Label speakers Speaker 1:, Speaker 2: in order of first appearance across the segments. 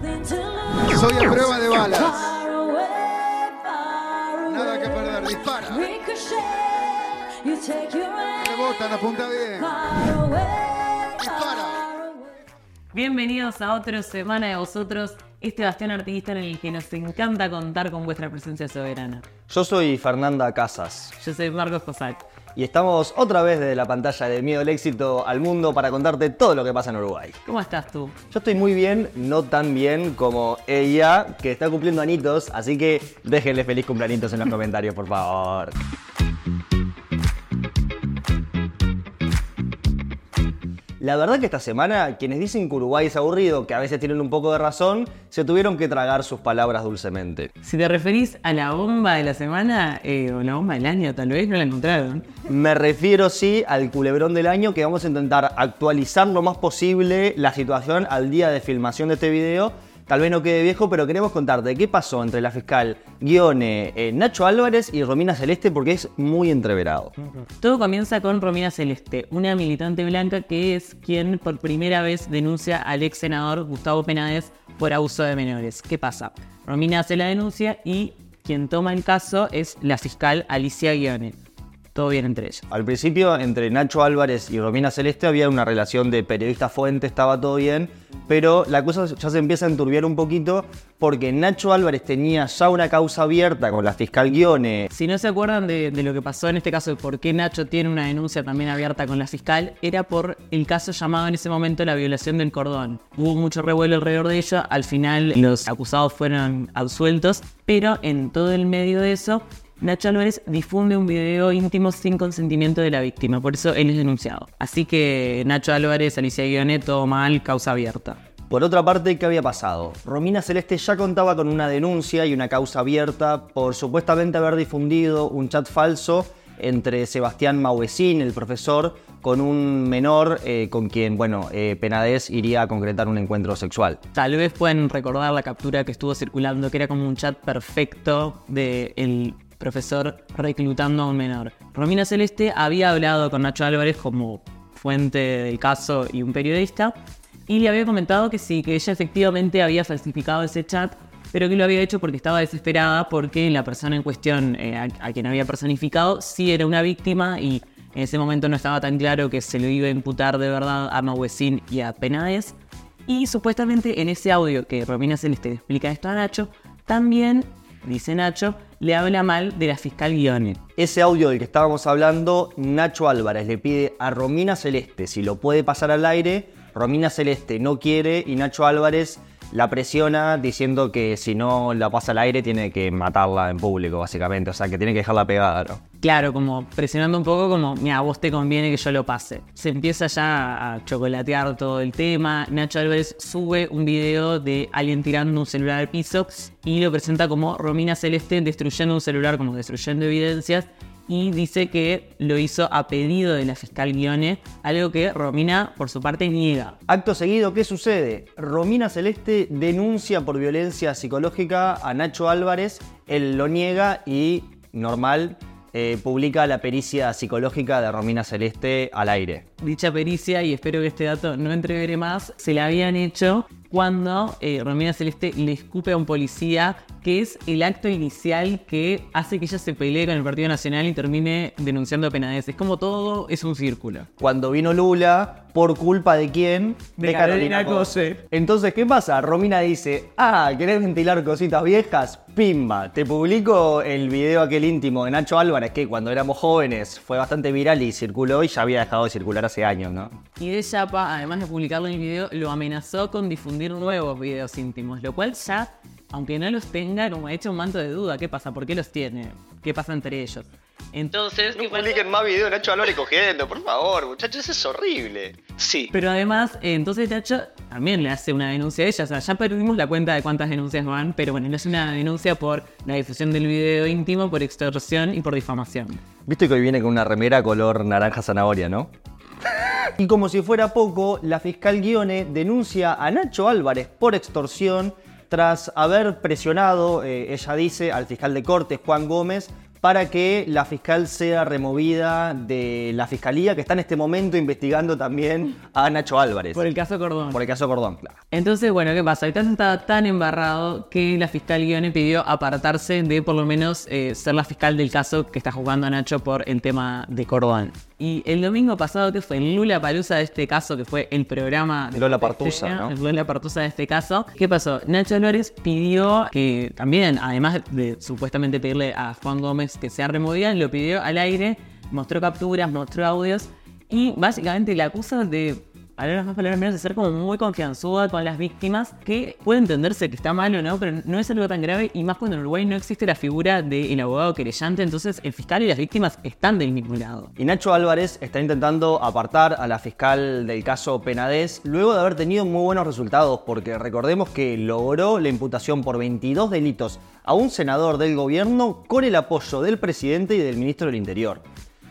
Speaker 1: Soy a prueba de balas. Nada que perder, dispara. Rebotan, apunta bien. Dispara.
Speaker 2: Bienvenidos a otra semana de vosotros, este bastión artista en el que nos encanta contar con vuestra presencia soberana.
Speaker 3: Yo soy Fernanda Casas
Speaker 2: Yo soy Marcos Cosac.
Speaker 3: Y estamos otra vez desde la pantalla de Miedo al Éxito al Mundo para contarte todo lo que pasa en Uruguay.
Speaker 2: ¿Cómo estás tú?
Speaker 3: Yo estoy muy bien, no tan bien como ella, que está cumpliendo anitos, así que déjenle feliz cumpleañitos en los comentarios, por favor. La verdad que esta semana, quienes dicen que Uruguay es aburrido, que a veces tienen un poco de razón, se tuvieron que tragar sus palabras dulcemente.
Speaker 2: Si te referís a la bomba de la semana, eh, o la bomba del año, tal vez no la encontraron.
Speaker 3: Me refiero sí al culebrón del año que vamos a intentar actualizar lo más posible la situación al día de filmación de este video. Tal vez no quede viejo, pero queremos contarte qué pasó entre la fiscal Guione, eh, Nacho Álvarez y Romina Celeste porque es muy entreverado.
Speaker 2: Todo comienza con Romina Celeste, una militante blanca que es quien por primera vez denuncia al ex senador Gustavo Penades por abuso de menores. ¿Qué pasa? Romina hace la denuncia y quien toma el caso es la fiscal Alicia Guione. Todo bien entre ellos.
Speaker 3: Al principio, entre Nacho Álvarez y Romina Celeste había una relación de periodista-fuente, estaba todo bien, pero la cosa ya se empieza a enturbiar un poquito porque Nacho Álvarez tenía ya una causa abierta con la fiscal Guione.
Speaker 2: Si no se acuerdan de, de lo que pasó en este caso, de por qué Nacho tiene una denuncia también abierta con la fiscal, era por el caso llamado en ese momento la violación del cordón. Hubo mucho revuelo alrededor de ello, al final los acusados fueron absueltos, pero en todo el medio de eso, Nacho Álvarez difunde un video íntimo sin consentimiento de la víctima, por eso él es denunciado. Así que Nacho Álvarez, Alicia Guionet, todo mal, causa abierta.
Speaker 3: Por otra parte, ¿qué había pasado? Romina Celeste ya contaba con una denuncia y una causa abierta por supuestamente haber difundido un chat falso entre Sebastián Mauesín, el profesor, con un menor eh, con quien, bueno, eh, Penades iría a concretar un encuentro sexual.
Speaker 2: Tal vez pueden recordar la captura que estuvo circulando, que era como un chat perfecto del profesor reclutando a un menor. Romina Celeste había hablado con Nacho Álvarez como fuente del caso y un periodista, y le había comentado que sí, que ella efectivamente había falsificado ese chat, pero que lo había hecho porque estaba desesperada porque la persona en cuestión eh, a, quien había personificado sí era una víctima y en ese momento no estaba tan claro que se lo iba a imputar de verdad a Mauesín y a Penades. Y supuestamente en ese audio que Romina Celeste le explica esto a Nacho, también, dice Nacho, le habla mal de la fiscal Guione.
Speaker 3: Ese audio del que estábamos hablando, Nacho Álvarez le pide a Romina Celeste si lo puede pasar al aire. Romina Celeste no quiere y Nacho Álvarez la presiona diciendo que si no la pasa al aire tiene que matarla en público, básicamente. O sea, que tiene que dejarla pegada.
Speaker 2: Claro, como presionando un poco como, mira, a vos te conviene que yo lo pase. Se empieza ya a chocolatear todo el tema. Nacho Álvarez sube un video de alguien tirando un celular al piso y lo presenta como Romina Celeste destruyendo un celular, como destruyendo evidencias. Y dice que lo hizo a pedido de la fiscal Guione, algo que Romina por su parte niega.
Speaker 3: Acto seguido, ¿qué sucede? Romina Celeste denuncia por violencia psicológica a Nacho Álvarez, él lo niega y, normal, eh, publica la pericia psicológica de Romina Celeste al aire.
Speaker 2: Dicha pericia, y espero que este dato no entreveré más, se la habían hecho cuando eh, Romina Celeste le escupe a un policía, que es el acto inicial que hace que ella se pelee con el Partido Nacional y termine denunciando a Penades. Es como todo es un círculo.
Speaker 3: Cuando vino Lula, ¿por culpa de quién?
Speaker 2: De Carolina Cose.
Speaker 3: Entonces, ¿qué pasa? Romina dice, ah, ¿querés ventilar cositas viejas? Pimba, te publico el video aquel íntimo de Nacho Álvarez, que cuando éramos jóvenes fue bastante viral y circuló y ya había dejado de circular hace años, ¿no?
Speaker 2: Y de Chapa, además de publicarlo en el video, lo amenazó con difundir nuevos videos íntimos, lo cual ya, aunque no los tenga, como ha hecho un manto de duda. ¿Qué pasa? ¿Por qué los tiene? ¿Qué pasa entre ellos? Entonces, ¿qué pasó?
Speaker 3: más videos de Nacho Álvarez cogiendo, por favor, muchachos, eso es horrible. Sí.
Speaker 2: Pero además, eh, entonces Nacho también le hace una denuncia a ella. O sea, ya perdimos la cuenta de cuántas denuncias van, pero bueno, le hace una denuncia por la difusión del video íntimo, por extorsión y por difamación.
Speaker 3: Viste que hoy viene con una remera color naranja zanahoria, ¿no? Y como si fuera poco, la fiscal Guione denuncia a Nacho Álvarez por extorsión tras haber presionado, eh, ella dice, al fiscal de Cortes, Juan Gómez, para que la fiscal sea removida de la fiscalía que está en este momento investigando también a Nacho Álvarez.
Speaker 2: Por el caso Cordón.
Speaker 3: Por el caso Cordón, claro.
Speaker 2: Entonces, bueno, ¿qué pasa? Caso estaba tan embarrado que la fiscal Guione pidió apartarse de por lo menos eh, ser la fiscal del caso que está jugando a Nacho por el tema de Cordón. Y el domingo pasado, que fue el Lula Palusa de este caso, que fue el programa de
Speaker 3: Lola Partusa, ¿no?
Speaker 2: El Lola Partusa de este caso. ¿Qué pasó? Nacho Álvarez pidió que también, además de supuestamente pedirle a Juan Gómez que sea removida, lo pidió al aire, mostró capturas, mostró audios y básicamente le acusa de palabras más, palabras menos, de ser como muy confianzuda con las víctimas, que puede entenderse que está mal o no, pero no es algo tan grave, y más cuando en Uruguay no existe la figura del abogado querellante, entonces el fiscal y las víctimas están del mismo lado.
Speaker 3: Y Nacho Álvarez está intentando apartar a la fiscal del caso Penades luego de haber tenido muy buenos resultados, porque recordemos que logró la imputación por 22 delitos a un senador del gobierno con el apoyo del presidente y del ministro del Interior.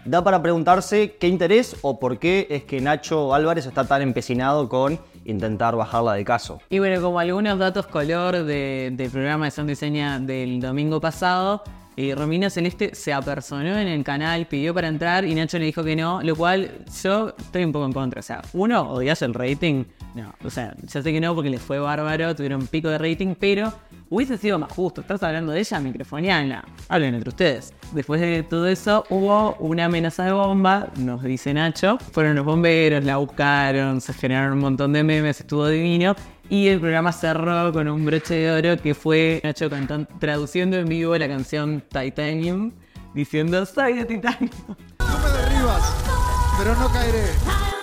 Speaker 3: Da para preguntarse qué interés o por qué es que Nacho Álvarez está tan empecinado con intentar bajarla de caso.
Speaker 2: Y bueno, como algunos datos color de- del programa de Santo y Seña del domingo pasado, eh, Romina Celeste se apersonó en el canal, pidió para entrar y Nacho le dijo que no, lo cual yo estoy un poco en contra. O sea, uno, odias el rating. No, o sea, ya sé que no porque les fue bárbaro, tuvieron pico de rating, pero hubiese sido más justo. Estás hablando de ella, microfoniana. Hablen entre ustedes. Después de todo eso, hubo una amenaza de bomba, nos dice Nacho. Fueron los bomberos, la buscaron, se generaron un montón de memes, estuvo divino. Y el programa cerró con un broche de oro que fue Nacho cantan- traduciendo en vivo la canción Titanium, diciendo soy de Titanium.
Speaker 1: Tú me derribas, pero no caeré.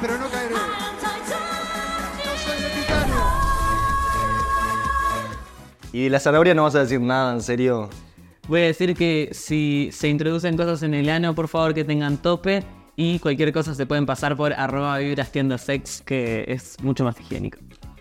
Speaker 1: Pero no caeré. Yo soy de titanio.
Speaker 3: Y de la zanahoria no vas a decir nada, en serio.
Speaker 2: Voy a decir que si se introducen cosas en el ano, por favor que tengan tope. Y cualquier cosa se pueden pasar por arroba vibras tienda sex, que es mucho más higiénico.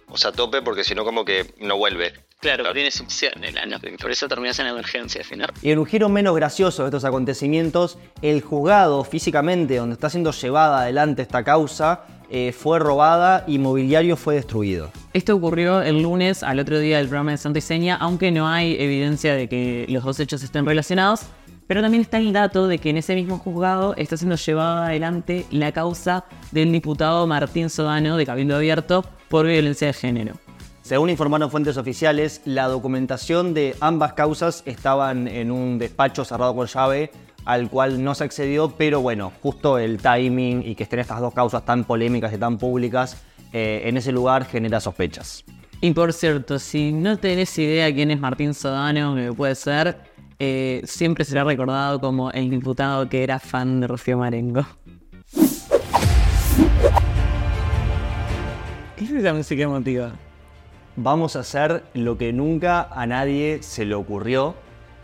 Speaker 4: O sea, tope porque si no como que no vuelve.
Speaker 5: Claro, tiene succión el ano, por eso terminas en emergencia al final.
Speaker 3: Y en un giro menos gracioso de estos acontecimientos, el juzgado físicamente donde está siendo llevada adelante esta causa eh, fue robada y mobiliario fue destruido.
Speaker 2: Esto ocurrió el lunes al otro día del programa de Santa y Seña, aunque no hay evidencia de que los dos hechos estén relacionados. Pero también está el dato de que en ese mismo juzgado está siendo llevada adelante la causa del diputado Martín Sodano de Cabildo Abierto por violencia de género.
Speaker 3: Según informaron fuentes oficiales, la documentación de ambas causas estaban en un despacho cerrado con llave al cual no se accedió, pero bueno, justo el timing y que estén estas dos causas tan polémicas y tan públicas eh, en ese lugar genera sospechas.
Speaker 2: Y por cierto, si no tenés idea quién es Martín Sodano, que puede ser, eh, siempre será recordado como el diputado que era fan de Rocío Marengo. ¿Qué es esa música emotiva?
Speaker 3: Vamos a hacer lo que nunca a nadie se le ocurrió.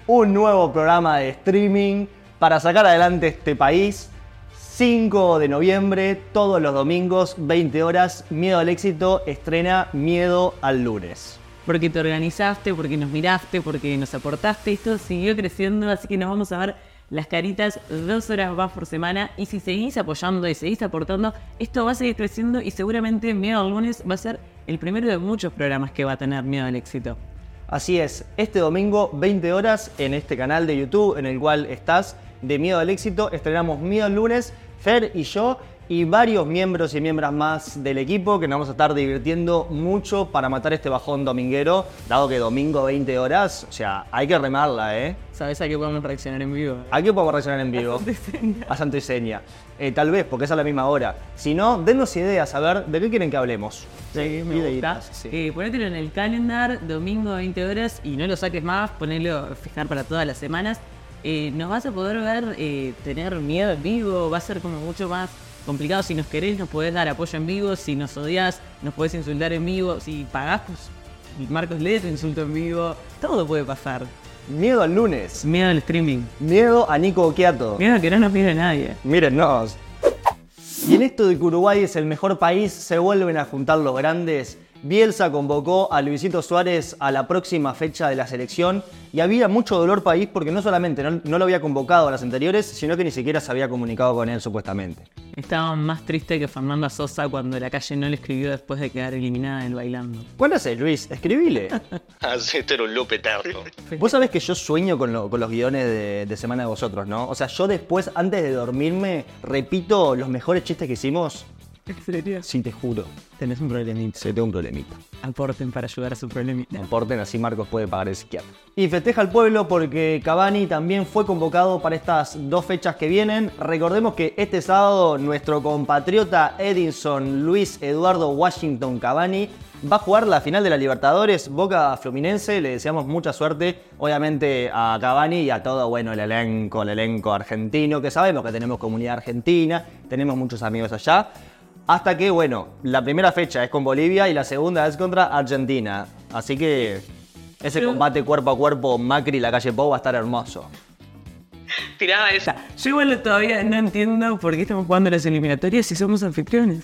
Speaker 3: Un nuevo programa de streaming para sacar adelante este país. 5 de noviembre, todos los domingos, 20 horas. Miedo al éxito estrena Miedo al lunes.
Speaker 2: Porque te organizaste, porque nos miraste, porque nos aportaste. Esto siguió creciendo, así que nos vamos a ver las caritas dos horas más por semana. Y si seguís apoyando y seguís aportando, esto va a seguir creciendo y seguramente Miedo al lunes va a ser el primero de muchos programas que va a tener Miedo al éxito.
Speaker 3: Así es, este domingo, 20 horas, en este canal de YouTube en el cual estás, de Miedo al Éxito, estrenamos Miedo al lunes, Fer y yo, y varios miembros y miembros más del equipo que nos vamos a estar divirtiendo mucho para matar este bajón dominguero, dado que domingo 20 horas, o sea, hay que remarla, ¿eh?
Speaker 2: ¿Sabes a qué podemos reaccionar en vivo?
Speaker 3: ¿A qué podemos reaccionar en vivo? A Santo y Seña. Eh, tal vez, porque es a la misma hora. Si no, denos ideas, a ver, ¿de qué quieren que hablemos?
Speaker 2: Sí, me
Speaker 3: Ideitas,
Speaker 2: gusta.
Speaker 3: sí.
Speaker 2: Eh, ponételo en el calendar, domingo 20 horas, y no lo saques más, ponelo, fijar para todas las semanas. Eh, nos vas a poder ver, eh, tener miedo en vivo, va a ser como mucho más complicado. Si nos querés, nos podés dar apoyo en vivo, si nos odias, nos podés insultar en vivo, si pagás, pues Marcos tu insulto en vivo, todo puede pasar.
Speaker 3: Miedo al lunes.
Speaker 2: Miedo al streaming,
Speaker 3: Miedo a Nico Oquiato.
Speaker 2: miedo a que no nos mire nadie.
Speaker 3: Mírennos. Y en esto de que Uruguay es el mejor país, se vuelven a juntar los grandes. Bielsa convocó a Luisito Suárez a la próxima fecha de la selección y había mucho dolor país porque no solamente no, no lo había convocado a las anteriores, sino que ni siquiera se había comunicado con él supuestamente.
Speaker 2: Estaba más triste que Fernanda Sosa cuando la calle no le escribió después de quedar eliminada en bailando.
Speaker 3: ¿Cuál es Luis? Escribile.
Speaker 4: Así esto era un loop eterno.
Speaker 3: Vos sabés que yo sueño con, lo- con los guiones de, de Semana de Vosotros, ¿no? O sea, yo después, antes de dormirme, repito los mejores chistes que hicimos.
Speaker 2: ¿En serio?
Speaker 3: Sí, te juro.
Speaker 2: Tenés un problemita.
Speaker 3: Se tengo un problemita.
Speaker 2: Aporten para ayudar a su problemita.
Speaker 3: Aporten, así Marcos puede pagar el psiquiatra. Y festeja al pueblo porque Cavani también fue convocado para estas dos fechas que vienen. Recordemos que este sábado nuestro compatriota Edinson Luis Eduardo Washington Cavani va a jugar la final de la Libertadores Boca Fluminense. Le deseamos mucha suerte, obviamente, a Cavani y a todo bueno el elenco, el elenco argentino, que sabemos que tenemos comunidad argentina, tenemos muchos amigos allá. Hasta que, bueno, la primera fecha es con Bolivia y la segunda es contra Argentina. Así que ese
Speaker 2: Pero-
Speaker 3: combate cuerpo a cuerpo Macri y la calle Pou va a estar hermoso.
Speaker 5: Tiraba esa.
Speaker 2: Yo igual todavía no entiendo por qué estamos jugando las eliminatorias si somos anfitriones.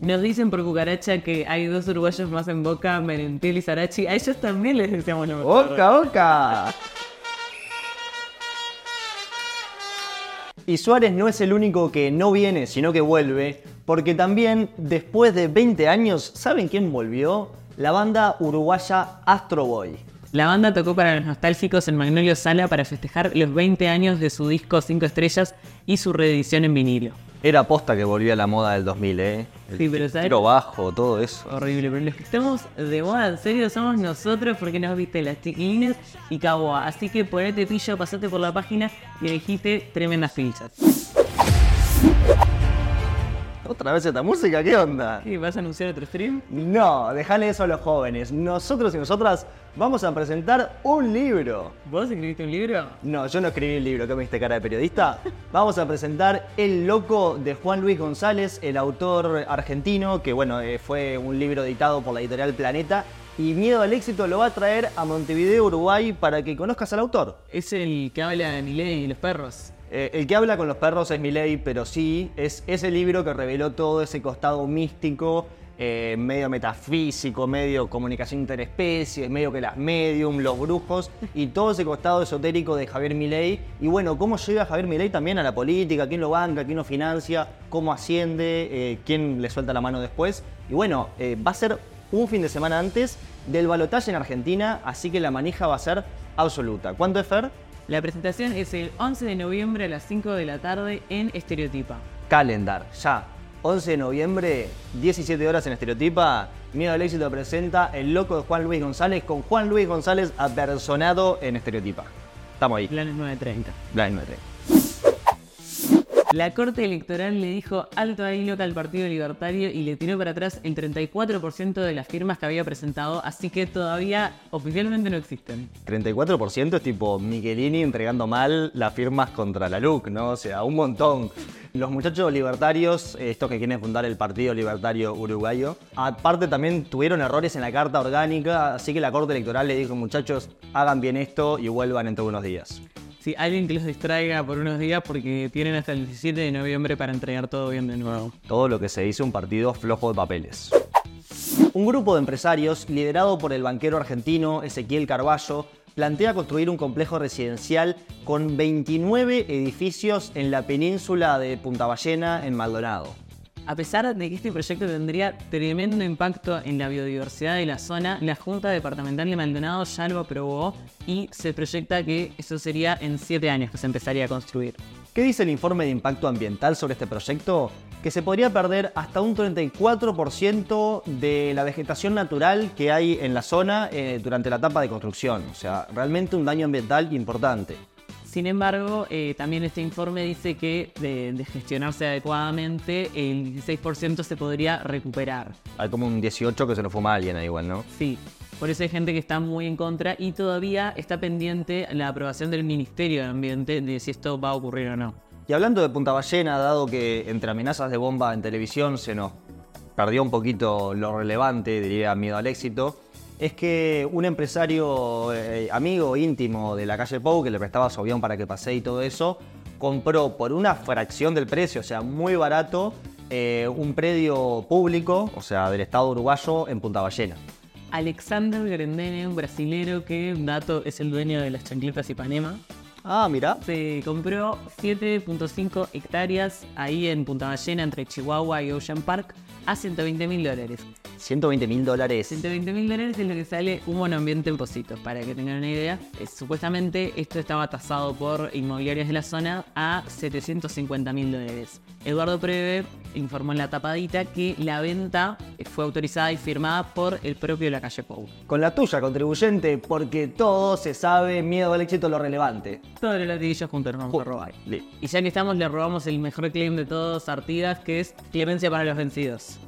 Speaker 2: Nos dicen por cucaracha que hay dos uruguayos más en Boca, Merentiel y Sarachi. A ellos también les deseamos lo mejor.
Speaker 3: ¡Oca, oca! Y Suárez no es el único que no viene, sino que vuelve, porque también, después de 20 años, ¿saben quién volvió? La banda uruguaya Astro Boy.
Speaker 2: La banda tocó para los nostálgicos en Magnolio Sala para festejar los 20 años de su disco 5 estrellas y su reedición en vinilo.
Speaker 3: Era posta que volvía a la moda del 2000, ¿eh? El
Speaker 2: Sí, pero ¿sabes?
Speaker 3: tiro bajo, todo eso.
Speaker 2: Horrible, pero los que estamos de moda en serio somos nosotros porque nos viste las chiquilines y Caboa. Así que ponete pillo, pasate por la página y elegiste tremendas pilchas.
Speaker 3: ¿Otra vez esta música? ¿Qué onda?
Speaker 2: ¿Y vas a anunciar otro stream?
Speaker 3: No, dejale eso a los jóvenes. Nosotros y nosotras vamos a presentar un libro.
Speaker 2: ¿Vos escribiste un libro?
Speaker 3: No, yo no escribí el libro, ¿qué me diste cara de periodista? Vamos a presentar El Loco de Juan Luis González, el autor argentino, que bueno, eh, fue un libro editado por la editorial Planeta. Y Miedo al Éxito lo va a traer a Montevideo, Uruguay, para que conozcas al autor.
Speaker 2: Es el que habla de Milei y los perros.
Speaker 3: Eh, el que habla con los perros es Milei, pero sí, es ese libro que reveló todo ese costado místico, eh, medio metafísico, medio comunicación interespecies, medio que las medium, los brujos, y todo ese costado esotérico de Javier Milei. Y bueno, cómo llega Javier Milei también a la política, quién lo banca, quién lo financia, cómo asciende, eh, quién le suelta la mano después. Y bueno, va a ser un fin de semana antes del balotaje en Argentina, así que la manija va a ser absoluta. ¿Cuánto es Fer?
Speaker 2: La presentación es el 11 de noviembre a las 5 de la tarde en Estereotipa.
Speaker 3: Calendar, ya. 11 de noviembre, 17 horas en Estereotipa. Miedo al éxito presenta El Loco de Juan Luis González con Juan Luis González apersonado en Estereotipa. Estamos ahí.
Speaker 2: Planes 9.30.
Speaker 3: Blind Metre.
Speaker 2: La Corte Electoral le dijo alto ahí loca al Partido Libertario y le tiró para atrás el 34% de las firmas que había presentado, así que todavía oficialmente no existen.
Speaker 3: 34% es tipo Michelini entregando mal las firmas contra la LUC, ¿no? O sea, un montón. Los muchachos libertarios, estos que quieren fundar el Partido Libertario Uruguayo, aparte también tuvieron errores en la carta orgánica, así que la Corte Electoral le dijo, muchachos, hagan bien esto y vuelvan entre unos días.
Speaker 2: Sí, alguien que los distraiga por unos días porque tienen hasta el 17 de noviembre para entregar todo bien de nuevo.
Speaker 3: Todo lo que se dice un partido flojo de papeles. Un grupo de empresarios, liderado por el banquero argentino Ezequiel Carballo, plantea construir un complejo residencial con 29 edificios en la península de Punta Ballena, en Maldonado.
Speaker 2: A pesar de que este proyecto tendría tremendo impacto en la biodiversidad de la zona, la Junta Departamental de Maldonado ya lo aprobó y se proyecta que eso sería en 7 años que se empezaría a construir.
Speaker 3: ¿Qué dice el informe de impacto ambiental sobre este proyecto? Que se podría perder hasta un 34% de la vegetación natural que hay en la zona eh, durante la etapa de construcción. O sea, realmente un daño ambiental importante.
Speaker 2: Sin embargo, eh, también este informe dice que de, de gestionarse adecuadamente, el 16% se podría recuperar.
Speaker 3: Hay como un 18 que se lo fuma alguien ahí igual, ¿no?
Speaker 2: Sí, por eso hay gente que está muy en contra y todavía está pendiente la aprobación del Ministerio de Ambiente de si esto va a ocurrir o no.
Speaker 3: Y hablando de Punta Ballena, dado que entre amenazas de bomba en televisión se nos perdió un poquito lo relevante, diría miedo al éxito, es que un empresario eh, amigo íntimo de la calle Pou, que le prestaba su avión para que pase y todo eso, compró por una fracción del precio, o sea, muy barato, eh, un predio público, o sea, del Estado uruguayo en Punta Ballena.
Speaker 2: Alexander Grendene, un brasilero que, un dato, es el dueño de las chancletas Ipanema.
Speaker 3: Ah, mira.
Speaker 2: Se compró 7.5 hectáreas ahí en Punta Ballena, entre Chihuahua y Ocean Park, a 120 mil dólares.
Speaker 3: 120 mil dólares.
Speaker 2: 120 mil dólares es lo que sale un monoambiente en Positos, para que tengan una idea. Eh, supuestamente esto estaba tasado por inmobiliarias de la zona a 750 mil dólares. Eduardo Preve informó en la tapadita que la venta fue autorizada y firmada por el propio de la calle Pou.
Speaker 3: Con la tuya, contribuyente, porque todo se sabe, miedo al éxito, lo relevante.
Speaker 2: Todos los latiguillos juntos nos vamos a robar. Y ya que estamos, le robamos el mejor claim de todos, Artigas, que es clemencia para los vencidos.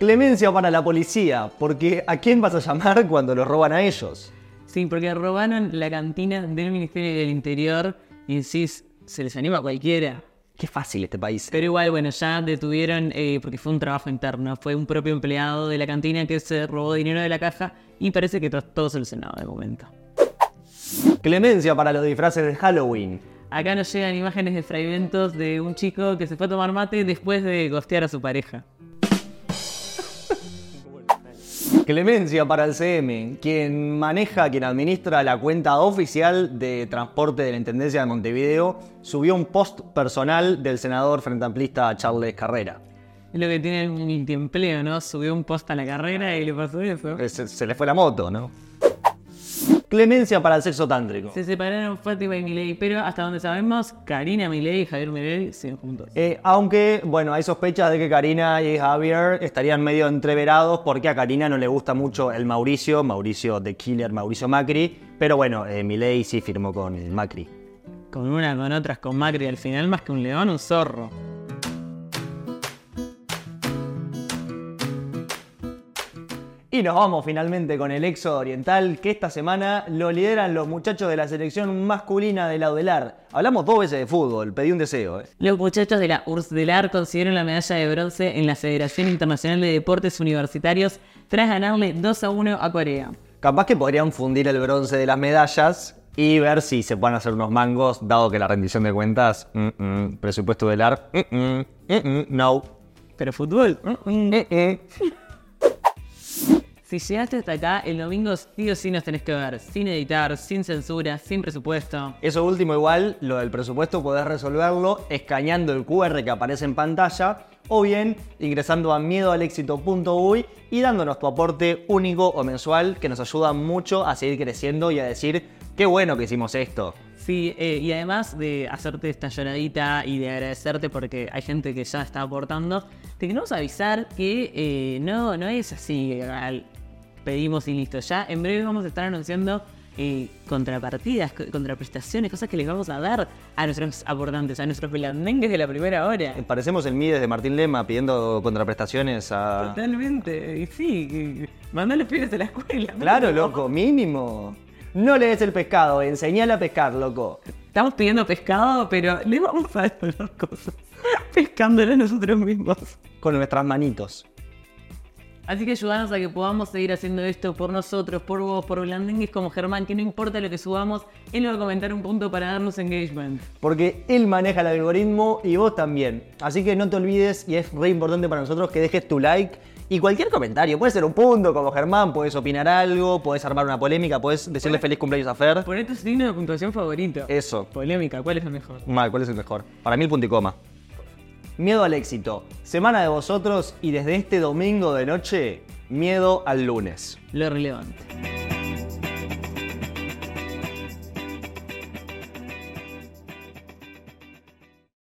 Speaker 3: Clemencia para la policía, porque ¿a quién vas a llamar cuando los roban a ellos?
Speaker 2: Sí, porque robaron la cantina del Ministerio del Interior y decís, se les anima a cualquiera.
Speaker 3: Qué fácil este país.
Speaker 2: Pero igual, bueno, ya detuvieron, eh, porque fue un trabajo interno, fue un propio empleado de la cantina que se robó dinero de la caja y parece que está todo solucionado de momento.
Speaker 3: Clemencia para los disfraces de Halloween.
Speaker 2: Acá nos llegan imágenes de fragmentos de un chico que se fue a tomar mate después de gostear a su pareja.
Speaker 3: Clemencia para el CM, quien maneja, quien administra la cuenta oficial de transporte de la Intendencia de Montevideo, subió un post personal del senador frente amplista Charles Carrera.
Speaker 2: Es lo que tiene el multiempleo, ¿no? Subió un post a la carrera y le pasó eso.
Speaker 3: Se, se le fue la moto, ¿no? Clemencia para el sexo tántrico.
Speaker 2: Se separaron Fátima y Milei, pero hasta donde sabemos, Karina Milei y Javier Milei siguen juntos.
Speaker 3: Eh, aunque, bueno, hay sospechas de que Karina y Javier estarían medio entreverados porque a Karina no le gusta mucho el Mauricio, Mauricio de Killer, Mauricio Macri, pero bueno, eh, Milei sí firmó con el Macri.
Speaker 2: Con una, con otras, con Macri. Al final, más que un león, un zorro.
Speaker 3: Y nos vamos finalmente con el Éxodo Oriental, que esta semana lo lideran los muchachos de la selección masculina de la UDELAR. Hablamos dos veces de fútbol, pedí un deseo. ¿eh?
Speaker 2: Los muchachos de la URSS del AR consiguieron la medalla de bronce en la Federación Internacional de Deportes Universitarios tras ganarle 2 a 1 a Corea.
Speaker 3: Capaz que podrían fundir el bronce de las medallas y ver si se pueden hacer unos mangos, dado que la rendición de cuentas, mm, mm, presupuesto del AR, mm, mm, mm, mm, no.
Speaker 2: Pero fútbol.
Speaker 3: Eh, eh.
Speaker 2: Si llegaste hasta acá, el domingo sí o sí nos tenés que ver. Sin editar, sin censura, sin presupuesto.
Speaker 3: Eso último igual, lo del presupuesto podés resolverlo escaneando el QR que aparece en pantalla o bien ingresando a miedoalexito.uy y dándonos tu aporte único o mensual que nos ayuda mucho a seguir creciendo y a decir qué bueno que hicimos esto.
Speaker 2: Sí, eh, y además de hacerte esta lloradita y de agradecerte porque hay gente que ya está aportando, te queremos avisar que eh, no, no es así, al- pedimos y listo. Ya en breve vamos a estar anunciando eh, contrapartidas, co- contraprestaciones, cosas que les vamos a dar a nuestros aportantes, a nuestros pelandengues de la primera hora.
Speaker 3: Parecemos el Mides de Martín Lema pidiendo contraprestaciones a...
Speaker 2: Totalmente, y sí, mandá a los pibes a la escuela.
Speaker 3: Claro, loco, mínimo. No le des el pescado, enseñale a pescar, loco.
Speaker 2: Estamos pidiendo pescado, pero le vamos a dar las cosas. Pescándolo nosotros mismos.
Speaker 3: Con nuestras manitos.
Speaker 2: Así que ayúdanos a que podamos seguir haciendo esto por nosotros, por vos, por blandengues como Germán, que no importa lo que subamos, él va a comentar un punto para darnos engagement.
Speaker 3: Porque él maneja el algoritmo y vos también. Así que no te olvides, y es re importante para nosotros, que dejes tu like y cualquier comentario. Puede ser un punto como Germán, puedes opinar algo, puedes armar una polémica, puedes decirle feliz cumpleaños a Fer.
Speaker 2: Poné tu signo de puntuación favorito.
Speaker 3: Eso.
Speaker 2: Polémica, ¿cuál es la mejor?
Speaker 3: Mal, ¿cuál es el mejor? Para mí el punto y coma. Miedo al éxito. Semana de vosotros y desde este domingo de noche, miedo al lunes.
Speaker 2: Lo relevante.